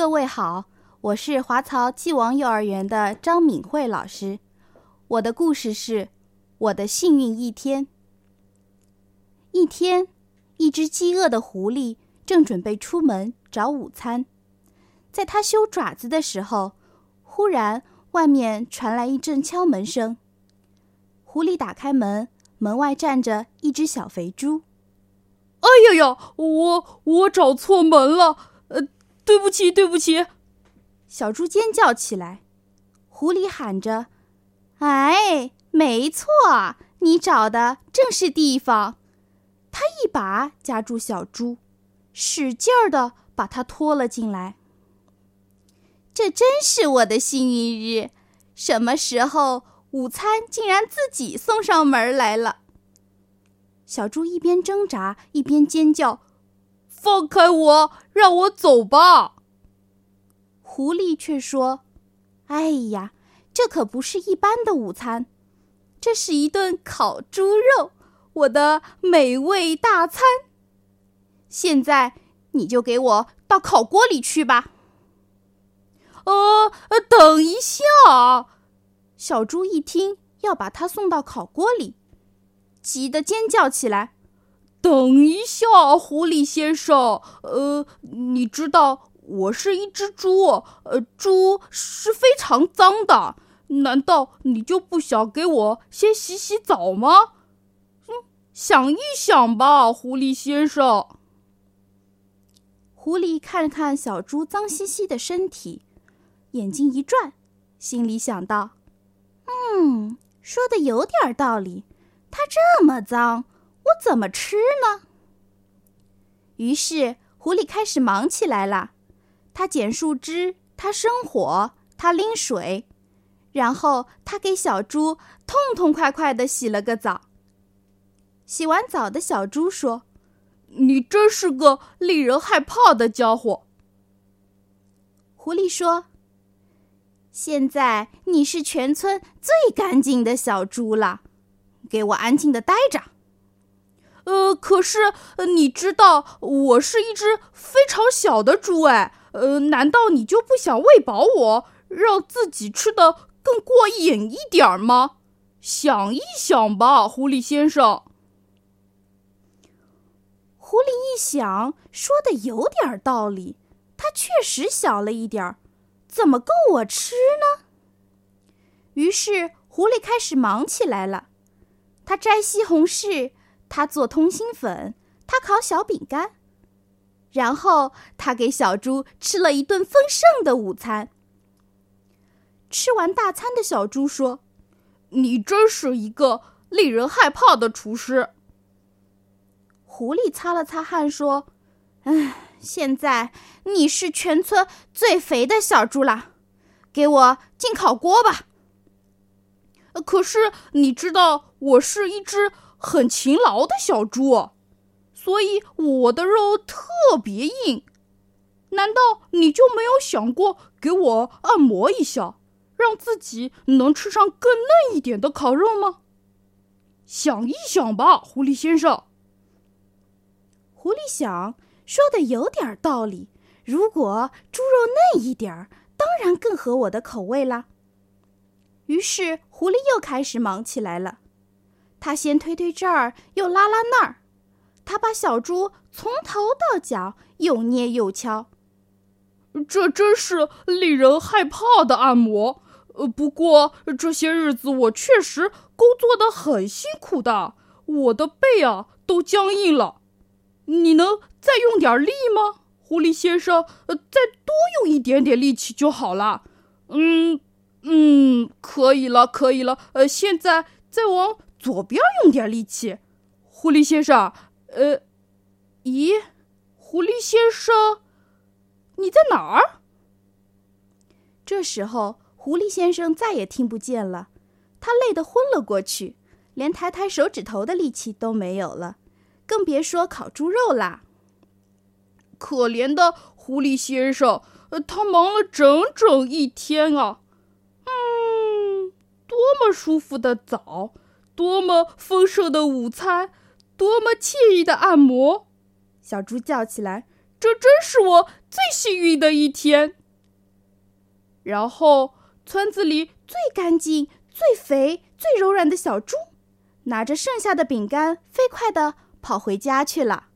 各位好，我是华漕继王幼儿园的张敏慧老师。我的故事是《我的幸运一天》。一天，一只饥饿的狐狸正准备出门找午餐，在它修爪子的时候，忽然外面传来一阵敲门声。狐狸打开门，门外站着一只小肥猪。哎呀呀，我我找错门了，呃，对不起，对不起！小猪尖叫起来。狐狸喊着：“哎，没错，你找的正是地方。”他一把夹住小猪，使劲儿的把它拖了进来。这真是我的幸运日！什么时候午餐竟然自己送上门来了？小猪一边挣扎一边尖叫：“放开我，让我走吧！”狐狸却说：“哎呀，这可不是一般的午餐，这是一顿烤猪肉，我的美味大餐。现在你就给我到烤锅里去吧。”呃，等一下！小猪一听要把它送到烤锅里。急得尖叫起来！等一下，狐狸先生，呃，你知道我是一只猪，呃，猪是非常脏的，难道你就不想给我先洗洗澡吗？嗯，想一想吧，狐狸先生。狐狸看了看小猪脏兮兮的身体，眼睛一转，心里想到：“嗯，说的有点道理。”它这么脏，我怎么吃呢？于是狐狸开始忙起来了。它捡树枝，它生火，它拎水，然后它给小猪痛痛快快的洗了个澡。洗完澡的小猪说：“你真是个令人害怕的家伙。”狐狸说：“现在你是全村最干净的小猪了。”给我安静的待着。呃，可是你知道我是一只非常小的猪哎，呃，难道你就不想喂饱我，让自己吃的更过瘾一点吗？想一想吧，狐狸先生。狐狸一想，说的有点道理，它确实小了一点儿，怎么够我吃呢？于是狐狸开始忙起来了。它摘西红柿，他做通心粉，他烤小饼干，然后他给小猪吃了一顿丰盛的午餐。吃完大餐的小猪说：“你真是一个令人害怕的厨师。”狐狸擦了擦汗说：“唉，现在你是全村最肥的小猪了，给我进烤锅吧。”可是你知道，我是一只很勤劳的小猪，所以我的肉特别硬。难道你就没有想过给我按摩一下，让自己能吃上更嫩一点的烤肉吗？想一想吧，狐狸先生。狐狸想，说的有点道理。如果猪肉嫩一点儿，当然更合我的口味啦。于是，狐狸又开始忙起来了。他先推推这儿，又拉拉那儿。他把小猪从头到脚又捏又敲。这真是令人害怕的按摩。呃，不过这些日子我确实工作的很辛苦的，我的背啊都僵硬了。你能再用点力吗，狐狸先生？呃，再多用一点点力气就好了。嗯。嗯，可以了，可以了。呃，现在再往左边用点力气，狐狸先生。呃，咦，狐狸先生，你在哪儿？这时候，狐狸先生再也听不见了，他累得昏了过去，连抬抬手指头的力气都没有了，更别说烤猪肉啦。可怜的狐狸先生，呃，他忙了整整一天啊。嗯多么舒服的澡，多么丰盛的午餐，多么惬意的按摩！小猪叫起来：“这真是我最幸运的一天。然后，村子里最干净、最肥、最柔软的小猪，拿着剩下的饼干，飞快地跑回家去了。